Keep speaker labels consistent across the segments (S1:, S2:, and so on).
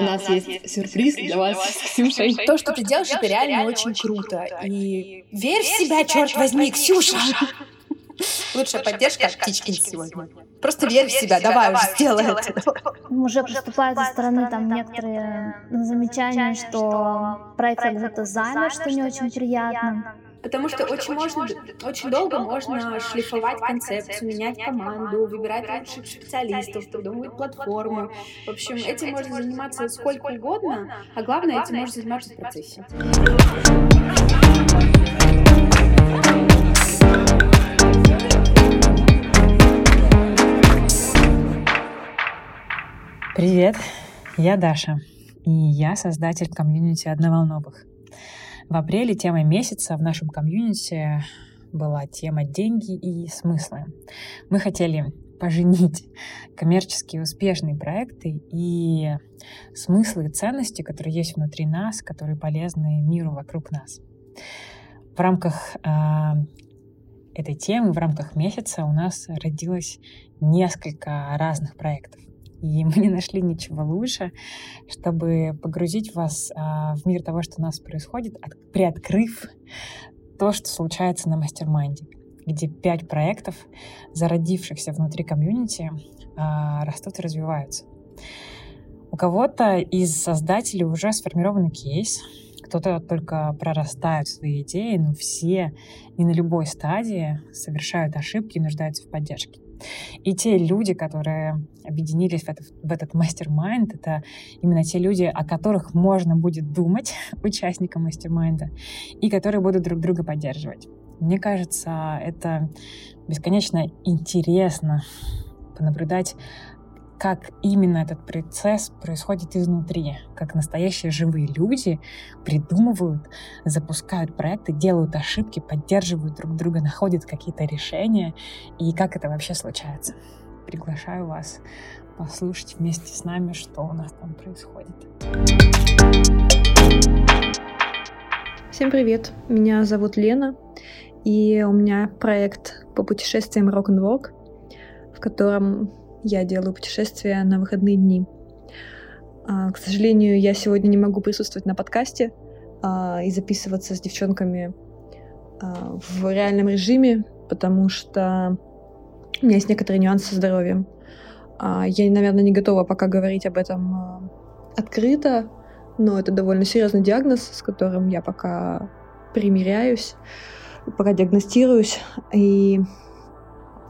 S1: у нас есть сюрприз для вас с Ксюшей.
S2: То, что ты делаешь, это реально очень круто. И верь в себя, черт возьми, Ксюша! Лучшая поддержка от Птичкин сегодня. Просто верь в себя, давай уже, сделай это.
S3: Уже поступают со стороны там некоторые замечания, что проект как будто замер, что не очень приятно.
S2: Потому что очень можно, очень долго можно шлифовать концепцию, менять команду, выбирать лучших специалистов, придумывать платформу. В общем, этим можно заниматься сколько угодно, а главное, этим можно заниматься в процессе.
S4: Привет, я Даша, и я создатель комьюнити одноволновых. В апреле темой месяца в нашем комьюнити была тема «Деньги и смыслы». Мы хотели поженить коммерческие успешные проекты и смыслы и ценности, которые есть внутри нас, которые полезны миру вокруг нас. В рамках э, этой темы, в рамках месяца у нас родилось несколько разных проектов. И мы не нашли ничего лучше, чтобы погрузить вас а, в мир того, что у нас происходит, от, приоткрыв то, что случается на mastermind е, где пять проектов, зародившихся внутри комьюнити, а, растут и развиваются. У кого-то из создателей уже сформированный кейс, кто-то только прорастает свои идеи, но все и на любой стадии совершают ошибки и нуждаются в поддержке. И те люди, которые объединились в, это, в этот mastermind, это именно те люди, о которых можно будет думать участникам mastermind а, и которые будут друг друга поддерживать. Мне кажется, это бесконечно интересно понаблюдать как именно этот процесс происходит изнутри, как настоящие живые люди придумывают, запускают проекты, делают ошибки, поддерживают друг друга, находят какие-то решения, и как это вообще случается. Приглашаю вас послушать вместе с нами, что у нас там происходит.
S5: Всем привет, меня зовут Лена, и у меня проект по путешествиям Rock в котором я делаю путешествия на выходные дни. А, к сожалению, я сегодня не могу присутствовать на подкасте а, и записываться с девчонками а, в реальном режиме, потому что у меня есть некоторые нюансы со здоровьем. Я, наверное, не готова пока говорить об этом открыто, но это довольно серьезный диагноз, с которым я пока примиряюсь, пока диагностируюсь. И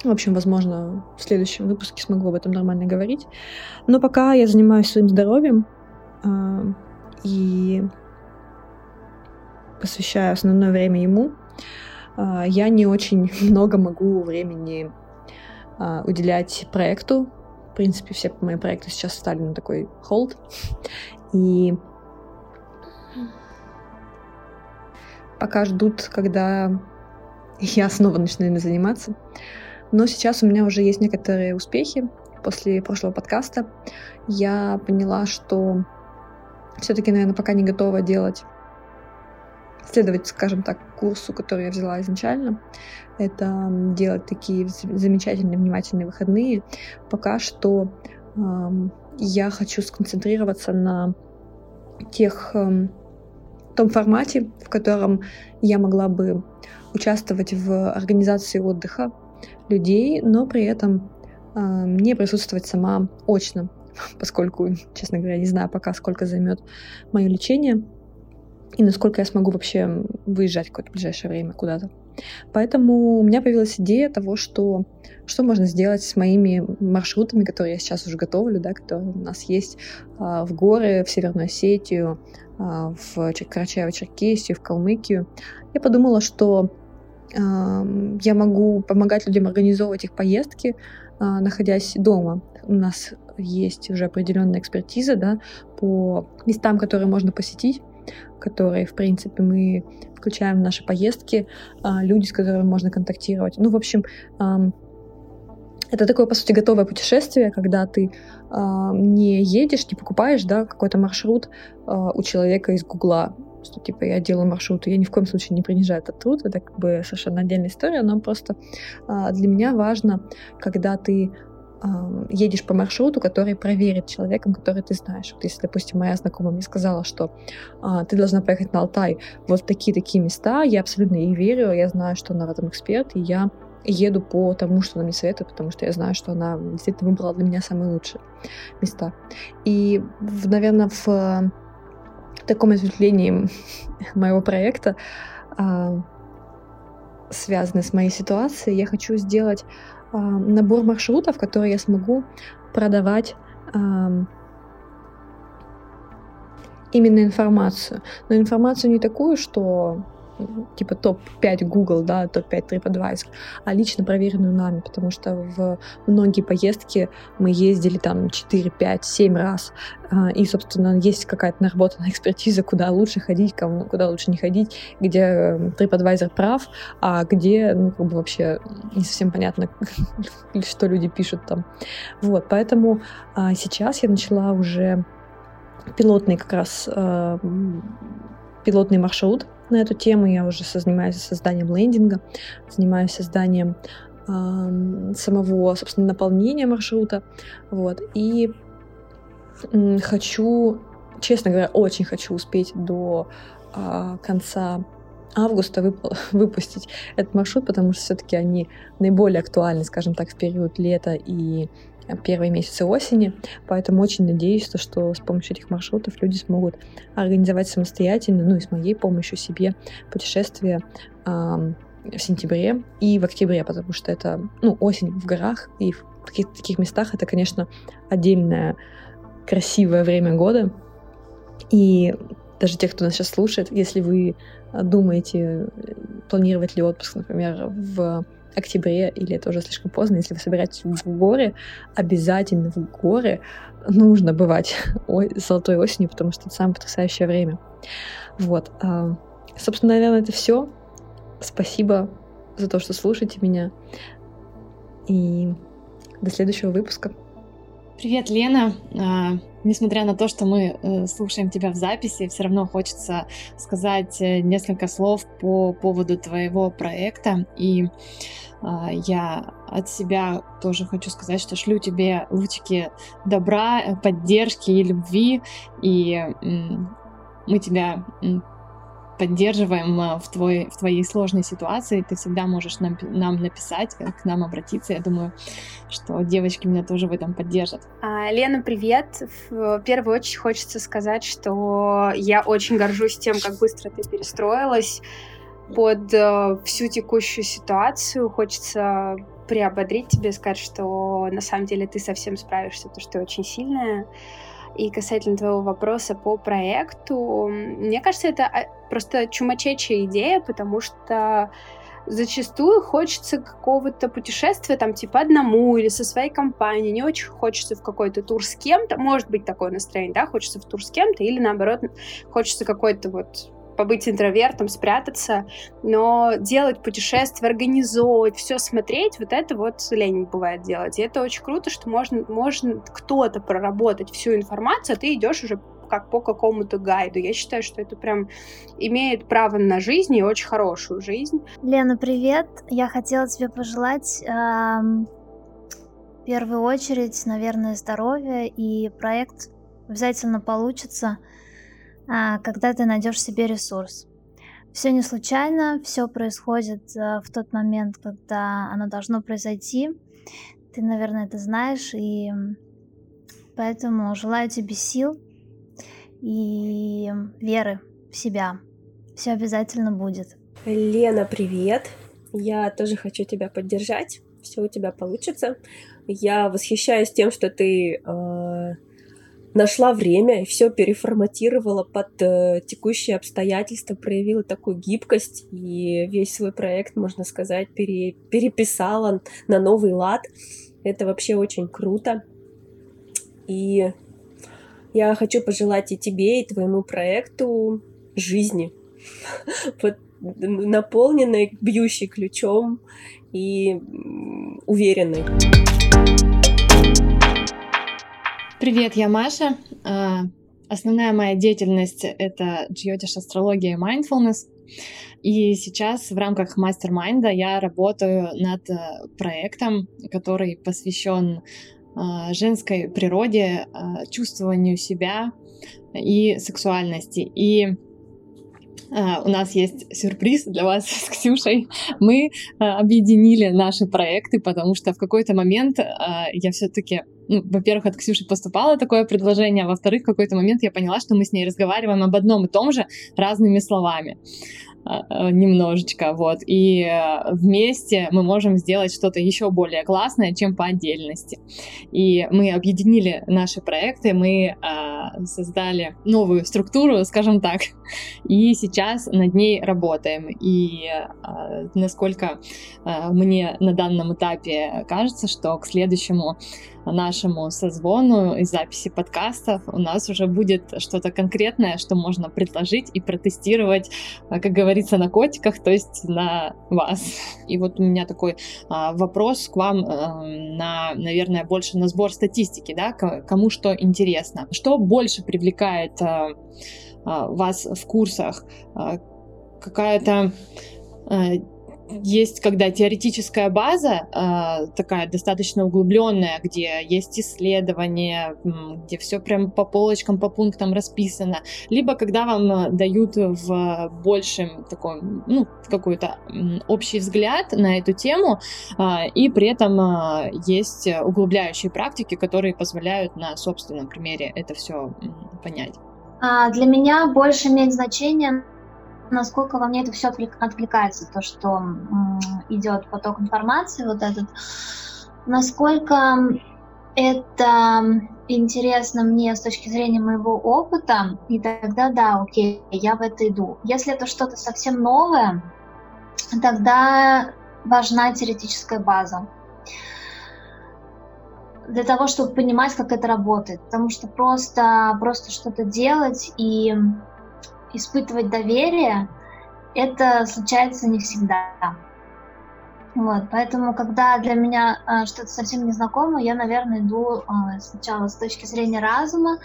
S5: в общем, возможно, в следующем выпуске смогу об этом нормально говорить. Но пока я занимаюсь своим здоровьем э, и посвящаю основное время ему, э, я не очень много могу времени э, уделять проекту. В принципе, все мои проекты сейчас стали на такой холд. И пока ждут, когда я снова начну ими заниматься. Но сейчас у меня уже есть некоторые успехи. После прошлого подкаста я поняла, что все-таки, наверное, пока не готова делать следовать, скажем так, курсу, который я взяла изначально. Это делать такие замечательные, внимательные выходные. Пока что эм, я хочу сконцентрироваться на тех, эм, том формате, в котором я могла бы участвовать в организации отдыха людей, но при этом э, не присутствовать сама очно, поскольку, честно говоря, не знаю пока, сколько займет мое лечение и насколько я смогу вообще выезжать какое-то ближайшее время куда-то. Поэтому у меня появилась идея того, что, что можно сделать с моими маршрутами, которые я сейчас уже готовлю, да, которые у нас есть э, в горы, в Северную Осетию, э, в Карачаево-Черкесию, в Калмыкию. Я подумала, что я могу помогать людям организовывать их поездки, а, находясь дома. У нас есть уже определенная экспертиза да, по местам, которые можно посетить, которые, в принципе, мы включаем в наши поездки, а, люди, с которыми можно контактировать. Ну, в общем, это такое, по сути, готовое путешествие, когда ты не едешь, не покупаешь да, какой-то маршрут а, у человека из Гугла что типа я делаю маршруты, я ни в коем случае не принижаю этот труд, это как бы совершенно отдельная история, но просто а, для меня важно, когда ты едешь по маршруту, который проверит человеком, который ты знаешь. Вот если, допустим, моя знакомая мне сказала, что а, ты должна поехать на Алтай, вот такие-такие места, я абсолютно ей верю, я знаю, что она в этом эксперт, и я еду по тому, что она мне советует, потому что я знаю, что она действительно выбрала для меня самые лучшие места. И, наверное, в таком ответвлении моего проекта, а, связанный с моей ситуацией, я хочу сделать а, набор маршрутов, которые я смогу продавать именно информацию. Но информацию не такую, что типа топ-5 Google, да, топ-5 TripAdvisor, а лично проверенную нами, потому что в многие поездки мы ездили там 4, 5, 7 раз, а, и, собственно, есть какая-то наработанная экспертиза, куда лучше ходить, кому, куда лучше не ходить, где эм, TripAdvisor прав, а где, ну, как бы вообще не совсем понятно, что люди пишут там. Вот, поэтому а, сейчас я начала уже пилотный как раз э, пилотный маршрут на эту тему. Я уже занимаюсь созданием лендинга, занимаюсь созданием э, самого, собственно, наполнения маршрута. Вот. И э, хочу, честно говоря, очень хочу успеть до э, конца августа вып- выпустить этот маршрут, потому что все-таки они наиболее актуальны, скажем так, в период лета и первые месяцы осени, поэтому очень надеюсь, что с помощью этих маршрутов люди смогут организовать самостоятельно, ну и с моей помощью себе путешествие в сентябре и в октябре, потому что это, ну, осень в горах и в каких-то таких местах это, конечно, отдельное красивое время года. И даже те, кто нас сейчас слушает, если вы думаете, планировать ли отпуск, например, в октябре, или это уже слишком поздно, если вы собираетесь в горы, обязательно в горы нужно бывать золотой осенью, потому что это самое потрясающее время. Вот. А, собственно, наверное, это все. Спасибо за то, что слушаете меня. И до следующего выпуска.
S1: Привет, Лена. Несмотря на то, что мы э, слушаем тебя в записи, все равно хочется сказать э, несколько слов по поводу твоего проекта. И а, я от себя тоже хочу сказать, что шлю тебе лучики добра, э, поддержки и любви. И мы тебя поддерживаем э, в, твой, в твоей сложной ситуации. Ты всегда можешь нам, нам написать, э, к нам обратиться. Я думаю, что девочки меня тоже в этом поддержат.
S6: А, Лена, привет. В первую очередь хочется сказать, что я очень горжусь тем, как быстро ты перестроилась под э, всю текущую ситуацию. Хочется приободрить тебя, сказать, что на самом деле ты совсем справишься, потому что ты очень сильная. И касательно твоего вопроса по проекту, мне кажется, это а, просто чумачечая идея, потому что зачастую хочется какого-то путешествия, там, типа, одному или со своей компанией, не очень хочется в какой-то тур с кем-то, может быть такое настроение, да, хочется в тур с кем-то, или наоборот, хочется какой-то вот побыть интровертом, спрятаться, но делать путешествия, организовывать, все смотреть, вот это вот лень бывает делать. И это очень круто, что можно, можно кто-то проработать всю информацию, а ты идешь уже как по какому-то гайду. Я считаю, что это прям имеет право на жизнь и очень хорошую жизнь.
S3: Лена, привет! Я хотела тебе пожелать эм, в первую очередь, наверное, здоровья, и проект обязательно получится. А, когда ты найдешь себе ресурс. Все не случайно, все происходит э, в тот момент, когда оно должно произойти. Ты, наверное, это знаешь, и поэтому желаю тебе сил и веры в себя. Все обязательно будет.
S7: Лена, привет! Я тоже хочу тебя поддержать. Все у тебя получится. Я восхищаюсь тем, что ты э, нашла время и все переформатировала под э, текущие обстоятельства, проявила такую гибкость и весь свой проект, можно сказать, пере, переписала на новый лад. Это вообще очень круто. И я хочу пожелать и тебе, и твоему проекту жизни, наполненной, бьющей ключом и уверенной.
S1: Привет, я Маша. А, основная моя деятельность — это джиотиш, астрология и mindfulness. И сейчас в рамках мастер-майнда я работаю над э, проектом, который посвящен э, женской природе, чувствованию себя и сексуальности. И у нас есть сюрприз для вас с Ксюшей. Мы объединили наши проекты, потому что в какой-то момент я все-таки ну, во-первых, от Ксюши поступало такое предложение, а во-вторых, в какой-то момент я поняла, что мы с ней разговариваем об одном и том же разными словами. А, немножечко, вот. И э, вместе мы можем сделать что-то еще более классное, чем по отдельности. И мы объединили наши проекты, мы э, создали новую структуру, скажем так, и сейчас над ней работаем. И э, насколько э, мне на данном этапе кажется, что к следующему нашему созвону и записи подкастов у нас уже будет что-то конкретное, что можно предложить и протестировать, как говорится, на котиках, то есть на вас. И вот у меня такой а, вопрос к вам а, на, наверное, больше на сбор статистики, да, кому что интересно. Что больше привлекает а, вас в курсах? Какая-то есть, когда теоретическая база э, такая достаточно углубленная, где есть исследования, где все прям по полочкам, по пунктам расписано, либо когда вам э, дают в большем таком, ну, какой-то общий взгляд на эту тему, э, и при этом э, есть углубляющие практики, которые позволяют на собственном примере это все понять.
S3: А, для меня больше имеет значение насколько во мне это все откликается, то, что идет поток информации, вот этот, насколько это интересно мне с точки зрения моего опыта, и тогда да, окей, я в это иду. Если это что-то совсем новое, тогда важна теоретическая база для того, чтобы понимать, как это работает. Потому что просто, просто что-то делать и испытывать доверие, это случается не всегда. Вот, поэтому, когда для меня э, что-то совсем незнакомое, я, наверное, иду э, сначала с точки зрения разума,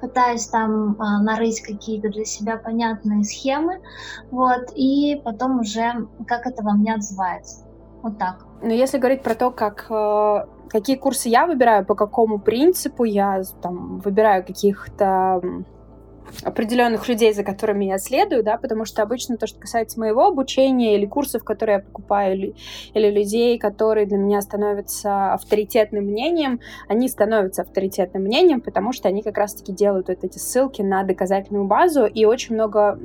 S3: пытаюсь там э, нарыть какие-то для себя понятные схемы, вот, и потом уже как это во мне отзывается. Вот так.
S6: Но если говорить про то, как э, какие курсы я выбираю, по какому принципу я там выбираю каких-то определенных людей, за которыми я следую, да, потому что обычно то, что касается моего обучения или курсов, которые я покупаю, или, или людей, которые для меня становятся авторитетным мнением, они становятся авторитетным мнением, потому что они как раз-таки делают вот эти ссылки на доказательную базу и очень много,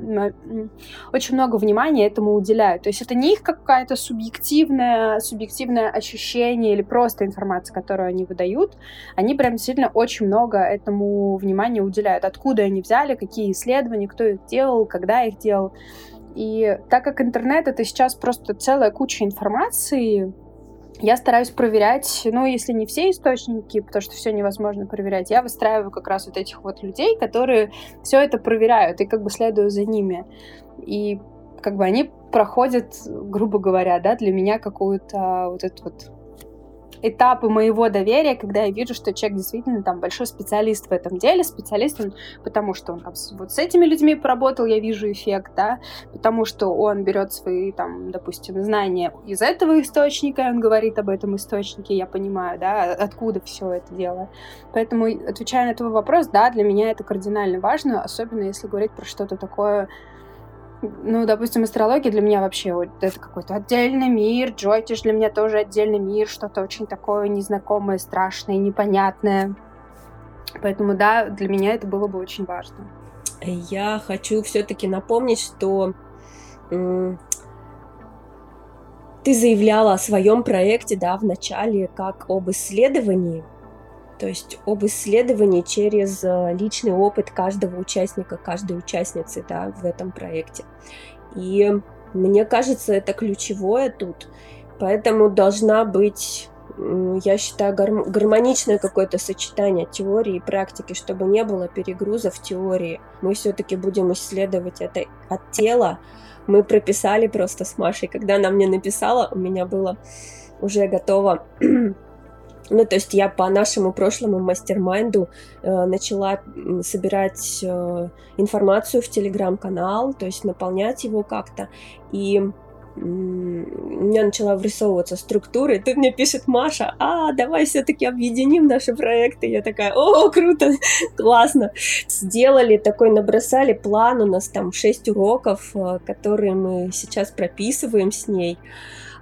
S6: очень много внимания этому уделяют. То есть это не их какая-то субъективная, субъективное ощущение или просто информация, которую они выдают, они прям действительно очень много этому внимания уделяют. Откуда они взяли, какие исследования, кто их делал, когда их делал. И так как интернет — это сейчас просто целая куча информации, я стараюсь проверять, ну, если не все источники, потому что все невозможно проверять, я выстраиваю как раз вот этих вот людей, которые все это проверяют и как бы следую за ними. И как бы они проходят, грубо говоря, да, для меня какую-то вот эту вот этапы моего доверия, когда я вижу, что человек действительно там большой специалист в этом деле, специалист он, потому что он там вот с этими людьми поработал, я вижу эффект, да, потому что он берет свои там, допустим, знания из этого источника, он говорит об этом источнике, я понимаю, да, откуда все это дело. Поэтому, отвечая на твой вопрос, да, для меня это кардинально важно, особенно если говорить про что-то такое ну, допустим, астрология для меня вообще вот, это какой-то отдельный мир, Джойтиш для меня тоже отдельный мир, что-то очень такое незнакомое, страшное, непонятное. Поэтому, да, для меня это было бы очень важно.
S7: Я хочу все-таки напомнить, что ты заявляла о своем проекте, да, в начале, как об исследовании, то есть об исследовании через э, личный опыт каждого участника, каждой участницы да, в этом проекте. И мне кажется, это ключевое тут. Поэтому должна быть, я считаю, гармоничное какое-то сочетание теории и практики, чтобы не было перегруза в теории. Мы все-таки будем исследовать это от тела. Мы прописали просто с Машей. Когда она мне написала, у меня было уже готово ну, то есть я по нашему прошлому мастер-майнду э, начала собирать э, информацию в телеграм-канал, то есть наполнять его как-то. И у меня начала врисовываться структура, и тут мне пишет Маша, а, давай все-таки объединим наши проекты. Я такая, о, круто, классно. Сделали такой, набросали план, у нас там 6 уроков, э, которые мы сейчас прописываем с ней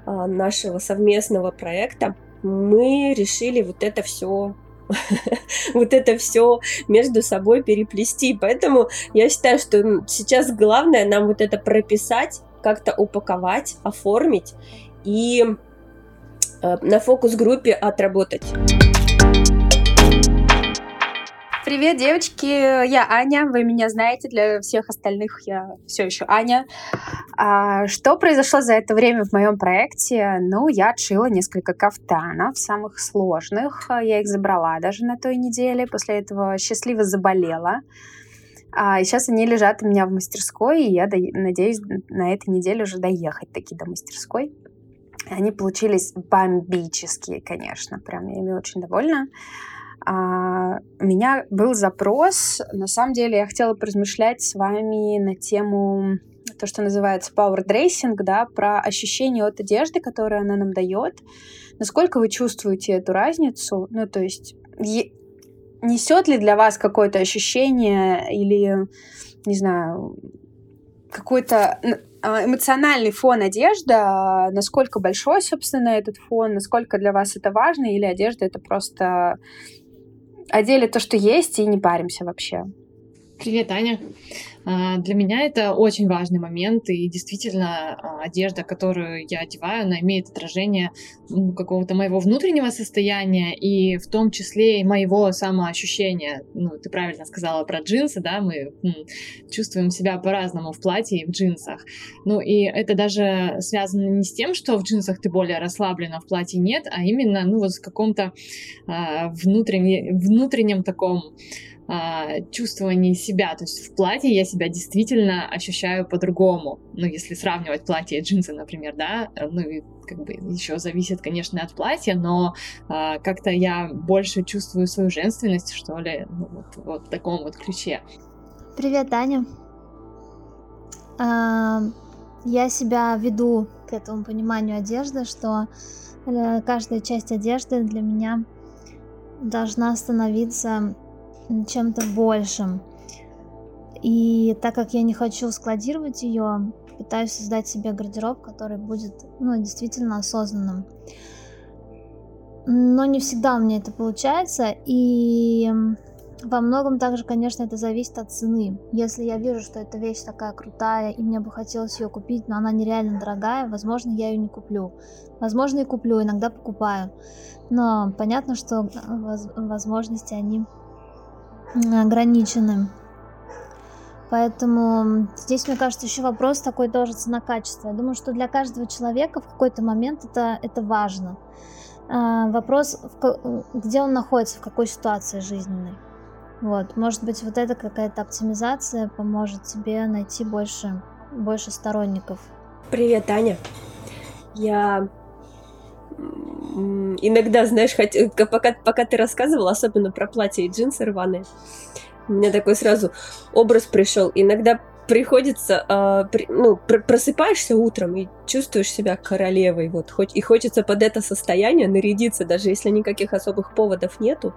S7: э, нашего совместного проекта мы решили вот это все вот это все между собой переплести. Поэтому я считаю, что сейчас главное нам вот это прописать, как-то упаковать, оформить и э, на фокус-группе отработать.
S6: Привет, девочки! Я Аня, вы меня знаете, для всех остальных я все еще Аня. А, что произошло за это время в моем проекте? Ну, я отшила несколько кафтанов, самых сложных. Я их забрала даже на той неделе, после этого счастливо заболела. А, сейчас они лежат у меня в мастерской, и я надеюсь на этой неделе уже доехать таки до мастерской. Они получились бомбические, конечно, прям я ими очень довольна. А, у меня был запрос, на самом деле я хотела поразмышлять с вами на тему то, что называется power dressing, да, про ощущение от одежды, которую она нам дает. Насколько вы чувствуете эту разницу? Ну, то есть несет ли для вас какое-то ощущение или, не знаю, какой-то а, эмоциональный фон одежда, насколько большой, собственно, этот фон, насколько для вас это важно, или одежда это просто одели то, что есть, и не паримся вообще.
S1: Привет, Аня. А, для меня это очень важный момент, и действительно а, одежда, которую я одеваю, она имеет отражение какого-то моего внутреннего состояния, и в том числе и моего самоощущения. Ну, ты правильно сказала про джинсы, да, мы чувствуем себя по-разному в платье и в джинсах. Ну, и это даже связано не с тем, что в джинсах ты более расслаблена, в платье нет, а именно, ну, вот в каком-то а, внутреннем, таком а, чувствовании себя. То есть в платье я себя действительно ощущаю по-другому. Ну, если сравнивать платье и джинсы, например, да, ну и как бы еще зависит, конечно, от платья, но а, как-то я больше чувствую свою женственность, что ли, ну, вот, вот в таком вот ключе.
S3: Привет, Аня. А, я себя веду к этому пониманию одежды, что э, каждая часть одежды для меня должна становиться чем-то большим. И так как я не хочу складировать ее, пытаюсь создать себе гардероб, который будет ну, действительно осознанным. Но не всегда у меня это получается, и во многом также, конечно, это зависит от цены. Если я вижу, что эта вещь такая крутая, и мне бы хотелось ее купить, но она нереально дорогая, возможно, я ее не куплю. Возможно, и куплю, иногда покупаю. Но понятно, что возможности, они ограничены. Поэтому здесь, мне кажется, еще вопрос такой тоже цена-качество. Я думаю, что для каждого человека в какой-то момент это, это важно. А, вопрос, где он находится, в какой ситуации жизненной. Вот, может быть, вот эта какая-то оптимизация поможет тебе найти больше, больше сторонников.
S7: Привет, Аня. Я иногда, знаешь, хоть, э, пока, пока ты рассказывала, особенно про платье и джинсы рваные, у меня такой сразу образ пришел. Иногда приходится, э, ну, пр просыпаешься утром и чувствуешь себя королевой, вот, хоть и хочется под это состояние нарядиться, даже если никаких особых поводов нету,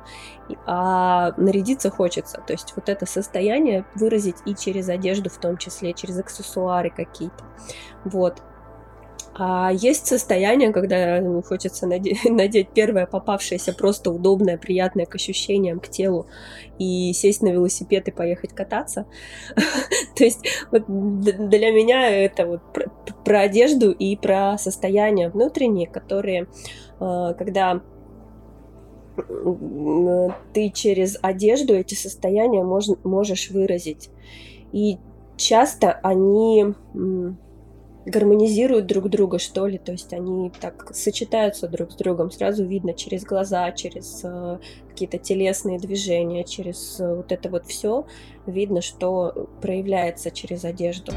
S7: а нарядиться хочется, то есть вот это состояние выразить и через одежду в том числе, через аксессуары какие-то, вот, а есть состояние, когда ну, хочется надеть, надеть первое попавшееся просто удобное, приятное к ощущениям, к телу и сесть на велосипед и поехать кататься. То есть вот для меня это вот про, про одежду и про состояние внутренние, которые, э, когда ты через одежду эти состояния мож, можешь выразить. И часто они гармонизируют друг друга, что ли, то есть они так сочетаются друг с другом, сразу видно через глаза, через э, какие-то телесные движения, через э, вот это вот все, видно, что проявляется через одежду.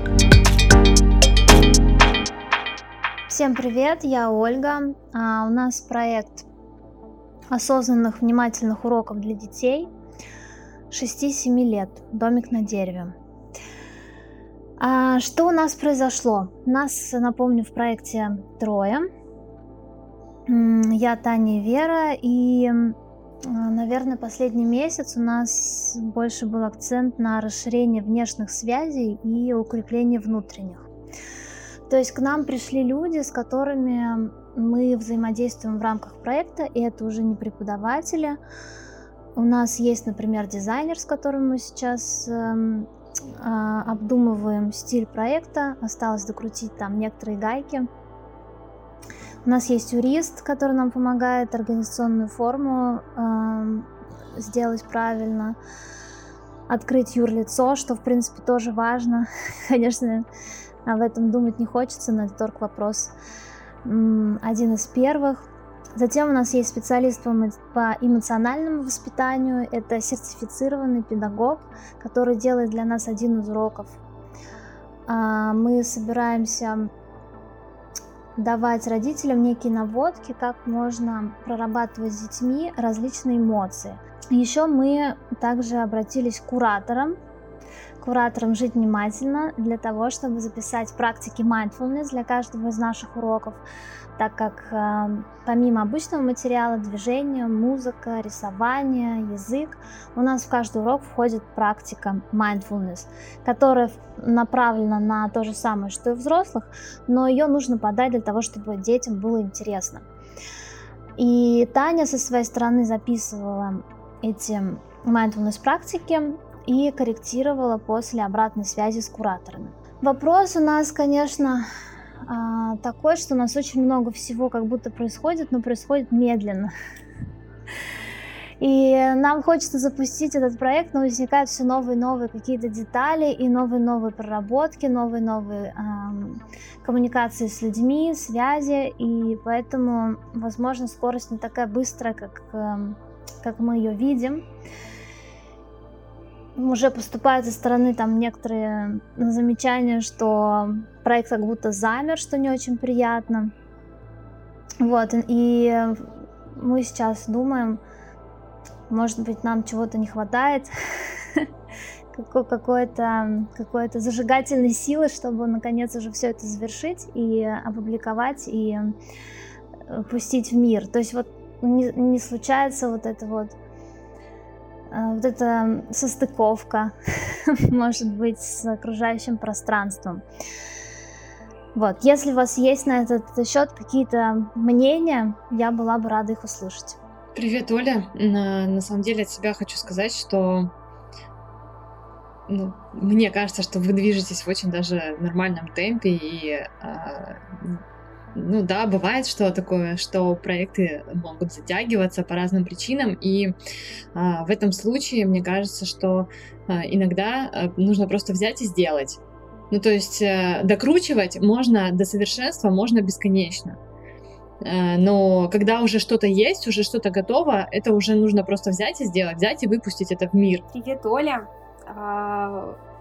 S3: Всем привет, я Ольга. А, у нас проект осознанных, внимательных уроков для детей 6-7 лет. Домик на дереве. А что у нас произошло? Нас, напомню, в проекте трое. Я, Таня и Вера. И, наверное, последний месяц у нас больше был акцент на расширение внешних связей и укрепление внутренних. То есть к нам пришли люди, с которыми мы взаимодействуем в рамках проекта, и это уже не преподаватели. У нас есть, например, дизайнер, с которым мы сейчас эм, обдумываем стиль проекта. Осталось докрутить там некоторые гайки. У нас есть юрист, который нам помогает организационную форму э, сделать правильно, открыть юрлицо, что в принципе тоже важно. Конечно, об этом думать не хочется, но это только вопрос один из первых. Затем у нас есть специалист по эмоциональному воспитанию. Это сертифицированный педагог, который делает для нас один из уроков. А, мы собираемся давать родителям некие наводки, как можно прорабатывать с детьми различные эмоции. Еще мы также обратились к кураторам, куратором жить внимательно для того, чтобы записать практики mindfulness для каждого из наших уроков, так как э, помимо обычного материала, движения, музыка, рисование, язык, у нас в каждый урок входит практика mindfulness, которая направлена на то же самое, что и взрослых, но ее нужно подать для того, чтобы детям было интересно. И Таня со своей стороны записывала эти mindfulness практики, и корректировала после обратной связи с кураторами. Вопрос у нас, конечно, а, такой, что у нас очень много всего как будто происходит, но происходит медленно. И нам хочется запустить этот проект, но возникают все новые новые какие-то детали и новые новые проработки, новые новые эм, коммуникации с людьми, связи, и поэтому, возможно, скорость не такая быстрая, как, эм, как мы ее видим уже поступают со стороны там некоторые замечания, что проект как будто замер, что не очень приятно. Вот, и мы сейчас думаем, может быть, нам чего-то не хватает, какой-то какой-то зажигательной силы, чтобы наконец уже все это завершить и опубликовать и э, пустить в мир. То есть вот не, не случается вот это вот Э, вот эта состыковка, может быть, с окружающим пространством. Вот, если у вас есть на этот счет какие-то мнения, я была бы рада их услышать.
S1: Привет, Оля. На, на самом деле от себя хочу сказать, что ну, мне кажется, что вы движетесь в очень даже нормальном темпе, и э, ну да, бывает что такое, что проекты могут затягиваться по разным причинам, и а, в этом случае мне кажется, что а, иногда а, нужно просто взять и сделать. Ну то есть а, докручивать можно до совершенства, можно бесконечно. А, но когда уже что-то есть, уже что-то готово, это уже нужно просто взять и сделать, взять и выпустить это в мир.
S6: Привет, Оля.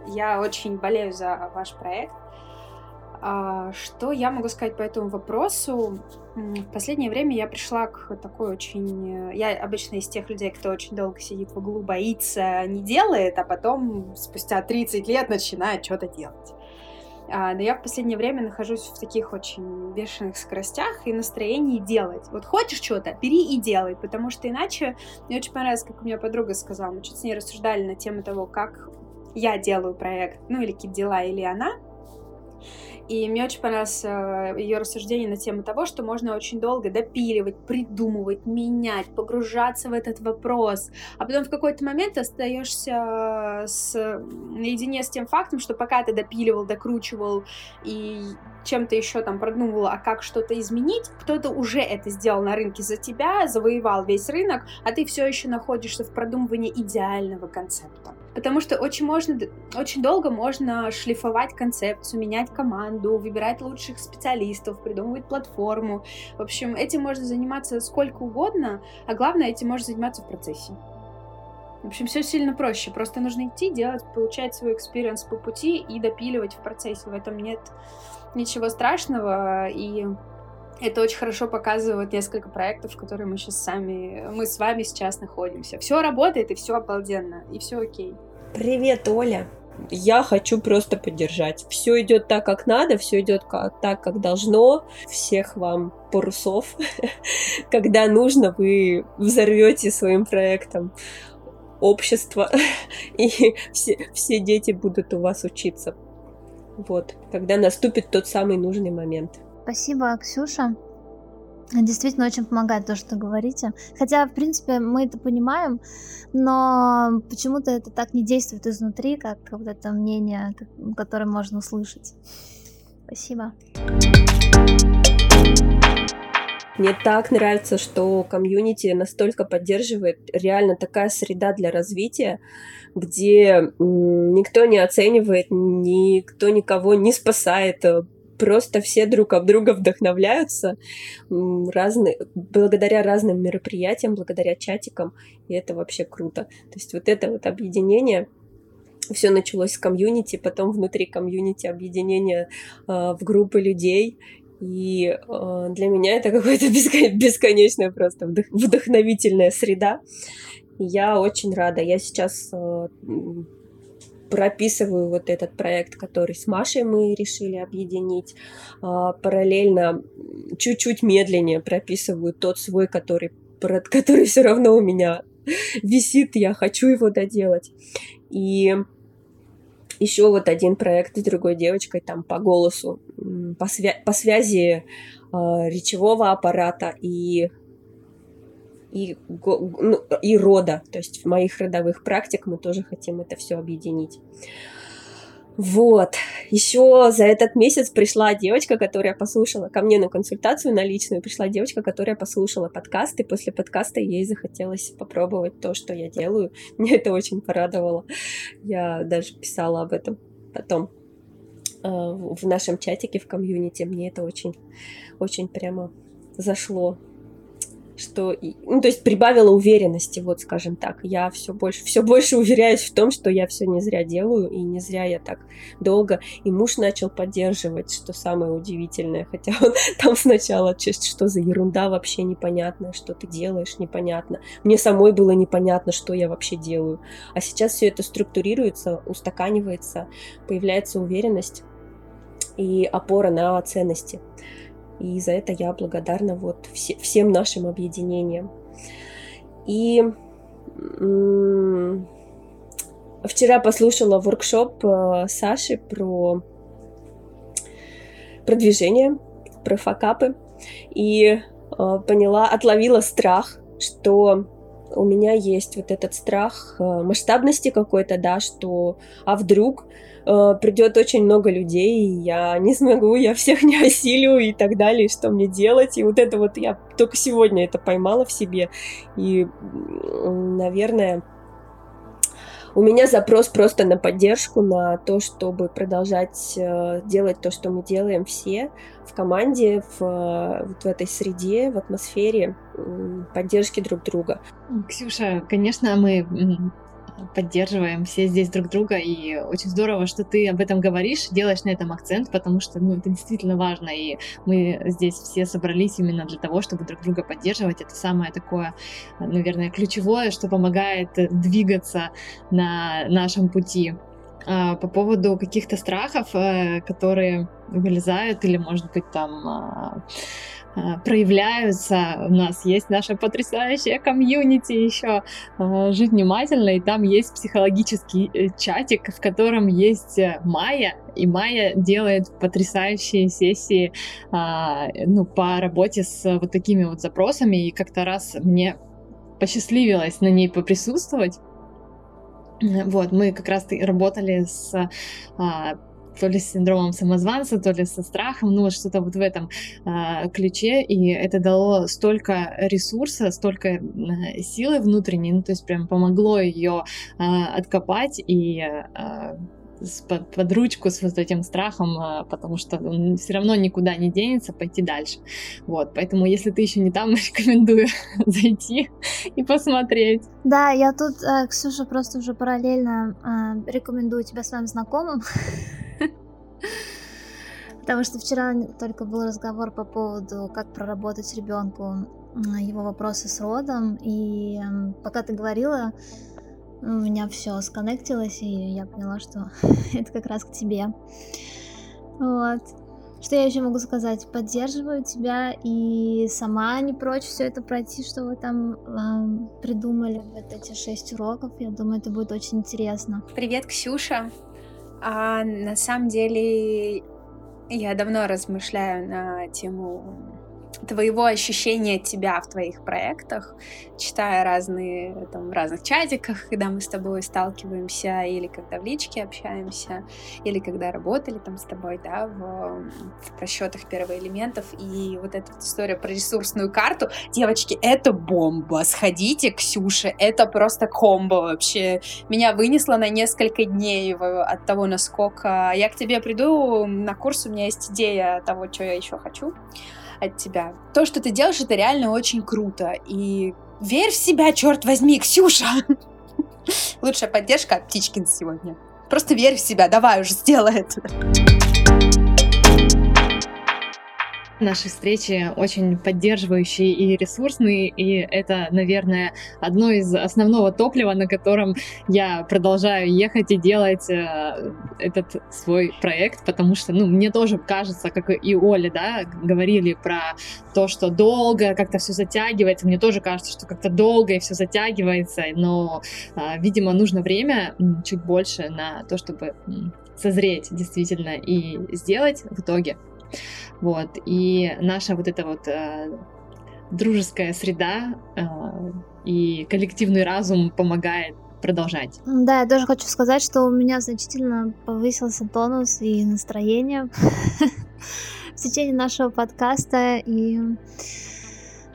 S6: Я очень болею за ваш проект. А, что я могу сказать по этому вопросу? В последнее время я пришла к такой очень... Э, я обычно из тех людей, кто очень долго сидит в углу, боится, не делает, а потом спустя 30 лет начинает что-то делать. А, но я в последнее время нахожусь в таких очень бешеных скоростях и настроении делать. Вот хочешь что-то, бери и делай, потому что иначе... Мне очень понравилось, как у меня подруга сказала, мы чуть с ней рассуждали на тему того, как я делаю проект, ну или какие дела, или она, и мне очень понравилось э, ее рассуждение на тему того, что можно очень долго допиливать, придумывать, менять, погружаться в этот вопрос. А потом в какой-то момент остаешься с, наедине с тем фактом, что пока ты допиливал, докручивал и чем-то еще там продумывал, а как что-то изменить, кто-то уже это сделал на рынке за тебя, завоевал весь рынок, а ты все еще находишься в продумывании идеального концепта. Потому что очень, можно, очень долго можно шлифовать концепцию, менять команду, выбирать лучших специалистов, придумывать платформу. В общем, этим можно заниматься сколько угодно, а главное, этим можно заниматься в процессе. В общем, все сильно проще. Просто нужно идти, делать, получать свой experience по пути и допиливать в процессе. В этом нет ничего страшного. И
S2: Это очень хорошо показывает несколько проектов, в которые мы сейчас сами, мы с вами сейчас находимся. Все работает и все обалденно, и все окей.
S7: Привет, Оля. Я хочу просто поддержать. Все идет так, как надо, все идет так, как должно. Всех вам парусов. Когда нужно, вы взорвете своим проектом общество, и все, все дети будут у вас учиться. Вот, когда наступит тот самый нужный момент.
S3: Спасибо, Ксюша. Действительно очень помогает то, что говорите. Хотя, в принципе, мы это понимаем, но почему-то это так не действует изнутри, как вот это мнение, которое можно услышать. Спасибо.
S7: Мне так нравится, что комьюнити настолько поддерживает реально такая среда для развития, где никто не оценивает, никто никого не спасает, просто все друг об друга вдохновляются разные, благодаря разным мероприятиям, благодаря чатикам, и это вообще круто. То есть вот это вот объединение, все началось с комьюнити, потом внутри комьюнити объединение э, в группы людей, и э, для меня это какая-то бесконечная просто вдохновительная среда. Я очень рада. Я сейчас э, прописываю вот этот проект, который с Машей мы решили объединить. А, параллельно чуть-чуть медленнее прописываю тот свой, который, который все равно у меня висит, я хочу его доделать. И еще вот один проект с другой девочкой там по голосу, по, свя- по связи э, речевого аппарата и и, ну, и рода. То есть в моих родовых практик мы тоже хотим это все объединить. Вот. Еще за этот месяц пришла девочка, которая послушала ко мне на консультацию на личную. Пришла девочка, которая послушала подкаст, и после подкаста ей захотелось попробовать то, что я делаю. Мне это очень порадовало. Я даже писала об этом потом э, в нашем чатике, в комьюнити. Мне это очень, очень прямо зашло что, ну, то есть прибавила уверенности, вот скажем так. Я все больше, все больше уверяюсь в том, что я все не зря делаю, и не зря я так долго. И муж начал поддерживать, что самое удивительное, хотя он там сначала, что за ерунда вообще непонятно, что ты делаешь, непонятно. Мне самой было непонятно, что я вообще делаю. А сейчас все это структурируется, устаканивается, появляется уверенность и опора на ценности. И за это я благодарна вот все, всем нашим объединениям. И вчера послушала воркшоп э, Саши про продвижение, про факапы. И э, поняла, отловила страх, что у меня есть вот этот страх э, масштабности какой-то, да, что а вдруг э, придет очень много людей, и я не смогу, я всех не осилю и так далее, что мне делать. И вот это вот я только сегодня это поймала в себе. И, наверное, у меня запрос просто на поддержку, на то, чтобы продолжать э, делать то, что мы делаем все в команде, в, вот в этой среде, в атмосфере э, поддержки друг друга.
S1: Ксюша, конечно, мы поддерживаем все здесь друг друга, и очень здорово, что ты об этом говоришь, делаешь на этом акцент, потому что ну, это действительно важно, и мы здесь все собрались именно для того, чтобы друг друга поддерживать. Это самое такое, наверное, ключевое, что помогает двигаться на нашем пути. А, по поводу каких-то страхов, э, которые вылезают, или, может быть, там а, проявляются. У нас есть наша потрясающая комьюнити еще а, «Жить внимательно», и там есть психологический э, чатик, в котором есть э, Майя, и Майя делает потрясающие сессии а, ну, по работе с вот такими вот запросами, и как-то раз мне посчастливилось на ней поприсутствовать. Вот, мы как раз работали с то ли с синдромом самозванца, то ли со страхом, ну вот что-то вот в этом э, ключе, и это дало столько ресурса, столько э, силы внутренней, ну то есть прям помогло ее э, откопать и э, под, под ручку с вот этим страхом, потому что он все равно никуда не денется, пойти дальше. Вот, поэтому если ты еще не там, рекомендую зайти и посмотреть.
S3: Да, я тут, Ксюша, просто уже параллельно рекомендую тебя своим знакомым. Потому что вчера только был разговор по поводу, как проработать ребенку его вопросы с родом. И пока ты говорила, у меня все сконнектилось, и я поняла, что это как раз к тебе. Вот. Что я еще могу сказать? Поддерживаю тебя и сама не прочь все это пройти, что вы там э, придумали, вот эти шесть уроков. Я думаю, это будет очень интересно.
S6: Привет, Ксюша. А, на самом деле я давно размышляю на тему твоего ощущения тебя в твоих проектах, читая разные, там, в разных чатиках, когда мы с тобой сталкиваемся, или когда в личке общаемся, или когда работали там с тобой, да, в, в просчетах первоэлементов, и вот эта вот история про ресурсную карту. Девочки, это бомба, сходите, Ксюша, это просто комбо вообще. Меня вынесло на несколько дней от того, насколько... Я к тебе приду на курс, у меня есть идея того, что я еще хочу от тебя. То, что ты делаешь, это реально очень круто. И верь в себя, черт возьми, Ксюша! Лучшая поддержка от Птичкин сегодня. Просто верь в себя, давай уже, сделай это.
S1: Наши встречи очень поддерживающие и ресурсные, и это, наверное, одно из основного топлива, на котором я продолжаю ехать и делать э, этот свой проект, потому что, ну, мне тоже кажется, как и Оля, да, говорили про то, что долго как-то все затягивается, мне тоже кажется, что как-то долго и все затягивается, но, э, видимо, нужно время чуть больше на то, чтобы созреть действительно и сделать в итоге. Вот. И наша вот эта вот э, дружеская среда э, и коллективный разум помогает продолжать.
S3: Да, я тоже хочу сказать, что у меня значительно повысился тонус и настроение в течение нашего подкаста. И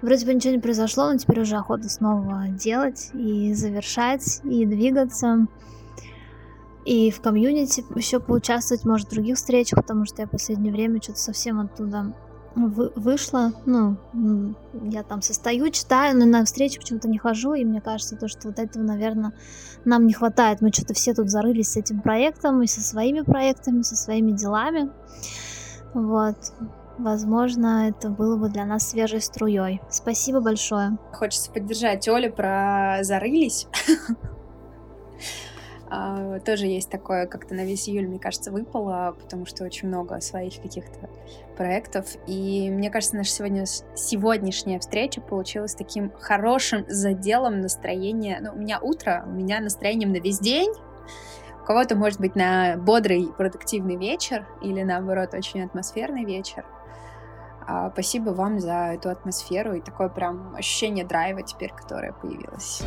S3: вроде бы ничего не произошло, но теперь уже охота снова делать и завершать, и двигаться и в комьюнити еще поучаствовать, может, в других встречах, потому что я в последнее время что-то совсем оттуда вы, вышла. Ну, я там состою, читаю, но на встречи почему-то не хожу, и мне кажется, то, что вот этого, наверное, нам не хватает. Мы что-то все тут зарылись с этим проектом, и со своими проектами, со своими делами. Вот. Возможно, это было бы для нас свежей струей. Спасибо большое.
S6: Хочется поддержать Олю про зарылись. А, тоже есть такое, как-то на весь июль, мне кажется, выпало, потому что очень много своих каких-то проектов. И мне кажется, наша сегодня, сегодняшняя встреча получилась таким хорошим заделом настроения. Ну, у меня утро, у меня настроением на весь день. У кого-то, может быть, на бодрый, продуктивный вечер или, наоборот, очень атмосферный вечер. А, спасибо вам за эту атмосферу и такое прям ощущение драйва теперь, которое появилось.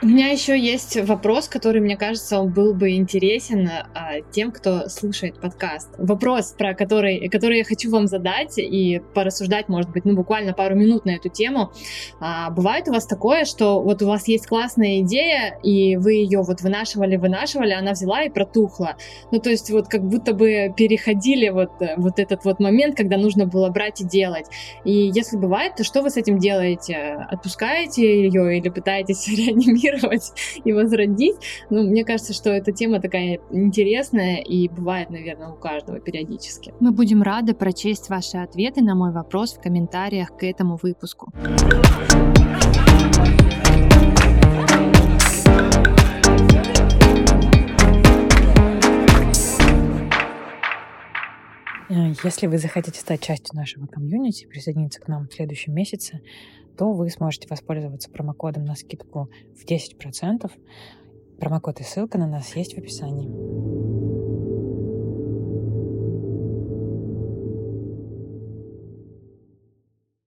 S1: У меня еще есть вопрос, который, мне кажется, он был бы интересен а, тем, кто слушает подкаст. Вопрос, про который, который я хочу вам задать и порассуждать, может быть, ну, буквально пару минут на эту тему. А, бывает у вас такое, что вот у вас есть классная идея, и вы ее вот вынашивали, вынашивали, она взяла и протухла. Ну, то есть вот как будто бы переходили вот, вот этот вот момент, когда нужно было брать и делать. И если бывает, то что вы с этим делаете? Отпускаете ее или пытаетесь реанимировать? Реанимировать и возродить. Ну, мне кажется, что эта тема такая интересная и бывает, наверное, у каждого периодически. Мы будем рады прочесть ваши ответы на мой вопрос в комментариях к этому выпуску.
S4: Э, если вы захотите стать частью нашего комьюнити, присоединиться к нам в следующем месяце, то вы сможете воспользоваться промокодом на скидку в 10%. Промокод и ссылка на нас есть в описании.